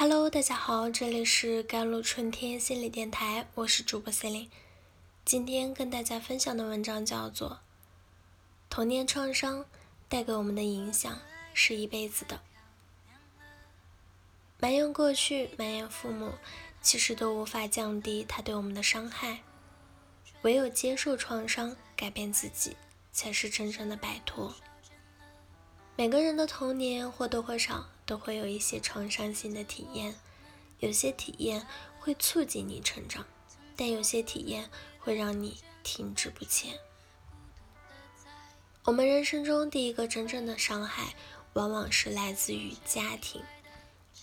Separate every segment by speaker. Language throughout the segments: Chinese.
Speaker 1: Hello，大家好，这里是甘露春天心理电台，我是主播 c e l i n e 今天跟大家分享的文章叫做《童年创伤带给我们的影响是一辈子的》。埋怨过去，埋怨父母，其实都无法降低他对我们的伤害。唯有接受创伤，改变自己，才是真正的摆脱。每个人的童年或多或少都会有一些创伤性的体验，有些体验会促进你成长，但有些体验会让你停滞不前。我们人生中第一个真正的伤害，往往是来自于家庭，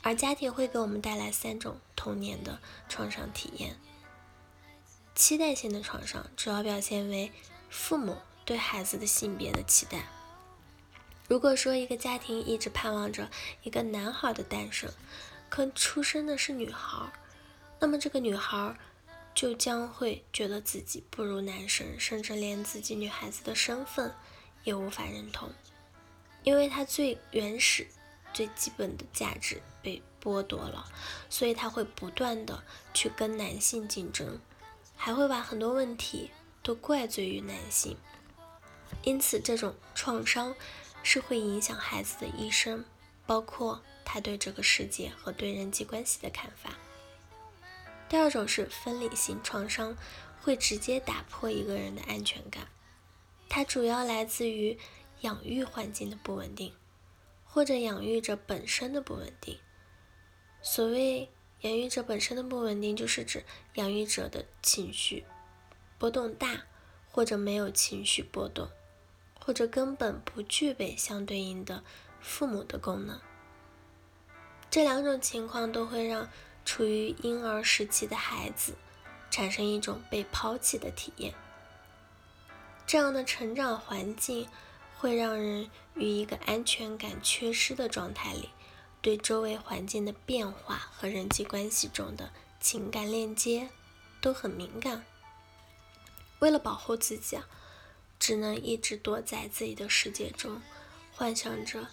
Speaker 1: 而家庭会给我们带来三种童年的创伤体验。期待性的创伤主要表现为父母对孩子的性别的期待。如果说一个家庭一直盼望着一个男孩的诞生，可出生的是女孩，那么这个女孩就将会觉得自己不如男生，甚至连自己女孩子的身份也无法认同，因为她最原始、最基本的价值被剥夺了，所以她会不断的去跟男性竞争，还会把很多问题都怪罪于男性，因此这种创伤。是会影响孩子的一生，包括他对这个世界和对人际关系的看法。第二种是分离性创伤，会直接打破一个人的安全感。它主要来自于养育环境的不稳定，或者养育者本身的不稳定。所谓养育者本身的不稳定，就是指养育者的情绪波动大，或者没有情绪波动。或者根本不具备相对应的父母的功能，这两种情况都会让处于婴儿时期的孩子产生一种被抛弃的体验。这样的成长环境会让人于一个安全感缺失的状态里，对周围环境的变化和人际关系中的情感链接都很敏感。为了保护自己啊。只能一直躲在自己的世界中，幻想着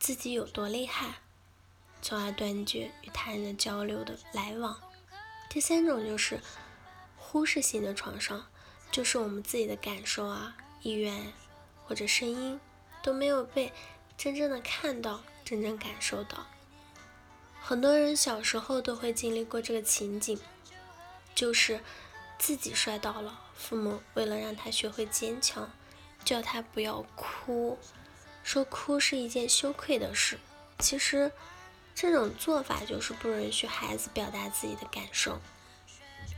Speaker 1: 自己有多厉害，从而断绝与他人的交流的来往。第三种就是忽视性的创伤，就是我们自己的感受啊、意愿或者声音都没有被真正的看到、真正感受到。很多人小时候都会经历过这个情景，就是。自己摔倒了，父母为了让他学会坚强，叫他不要哭，说哭是一件羞愧的事。其实，这种做法就是不允许孩子表达自己的感受，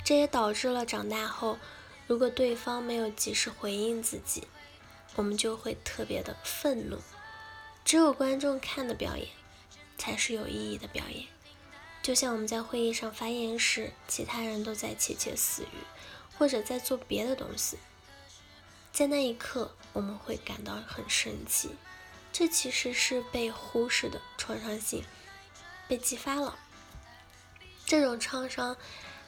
Speaker 1: 这也导致了长大后，如果对方没有及时回应自己，我们就会特别的愤怒。只有观众看的表演，才是有意义的表演。就像我们在会议上发言时，其他人都在窃窃私语，或者在做别的东西，在那一刻我们会感到很生气，这其实是被忽视的创伤性被激发了。这种创伤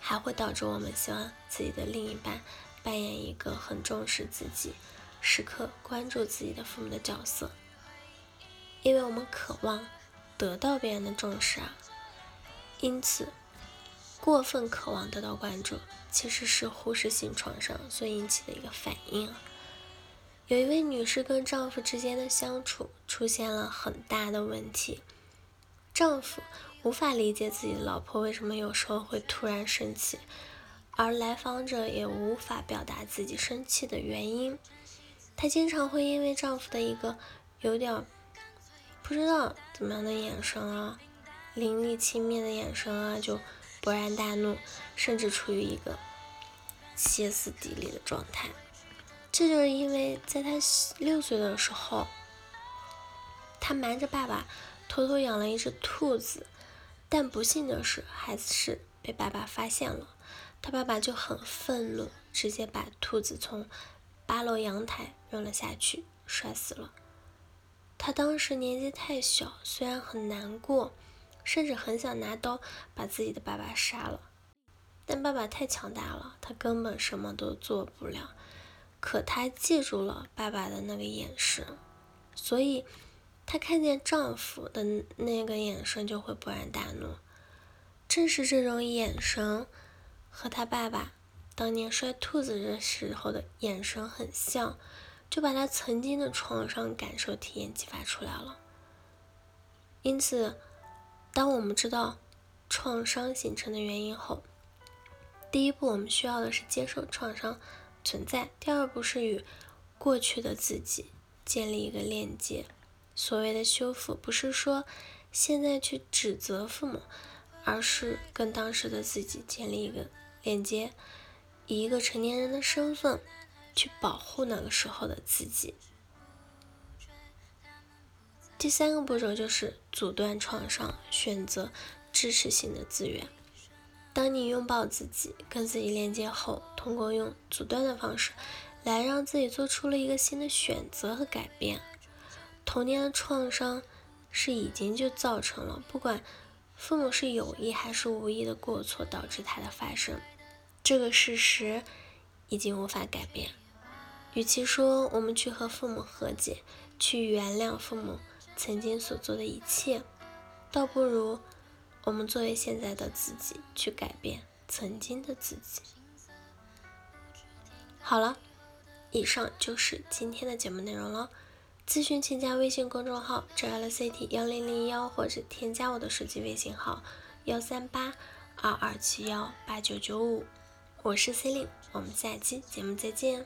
Speaker 1: 还会导致我们希望自己的另一半扮演一个很重视自己、时刻关注自己的父母的角色，因为我们渴望得到别人的重视啊。因此，过分渴望得到关注，其实是忽视性创伤所引起的一个反应。有一位女士跟丈夫之间的相处出现了很大的问题，丈夫无法理解自己的老婆为什么有时候会突然生气，而来访者也无法表达自己生气的原因。她经常会因为丈夫的一个有点不知道怎么样的眼神啊。凌厉轻蔑的眼神啊，就勃然大怒，甚至处于一个歇斯底里的状态。这就是因为在他六岁的时候，他瞒着爸爸偷偷养了一只兔子，但不幸的是，孩子是被爸爸发现了，他爸爸就很愤怒，直接把兔子从八楼阳台扔了下去，摔死了。他当时年纪太小，虽然很难过。甚至很想拿刀把自己的爸爸杀了，但爸爸太强大了，他根本什么都做不了。可他记住了爸爸的那个眼神，所以她看见丈夫的那个眼神就会勃然大怒。正是这种眼神和他爸爸当年摔兔子的时候的眼神很像，就把他曾经的创伤感受体验激发出来了。因此，当我们知道创伤形成的原因后，第一步我们需要的是接受创伤存在；第二步是与过去的自己建立一个链接。所谓的修复，不是说现在去指责父母。而是跟当时的自己建立一个链接，以一个成年人的身份去保护那个时候的自己。第三个步骤就是阻断创伤，选择支持性的资源。当你拥抱自己，跟自己连接后，通过用阻断的方式来让自己做出了一个新的选择和改变。童年的创伤是已经就造成了，不管。父母是有意还是无意的过错导致它的发生，这个事实已经无法改变。与其说我们去和父母和解，去原谅父母曾经所做的一切，倒不如我们作为现在的自己去改变曾经的自己。好了，以上就是今天的节目内容了。咨询请加微信公众号 “jlct 幺零零幺”或者添加我的手机微信号幺三八二二七幺八九九五，我是 C 令，我们下期节目再见。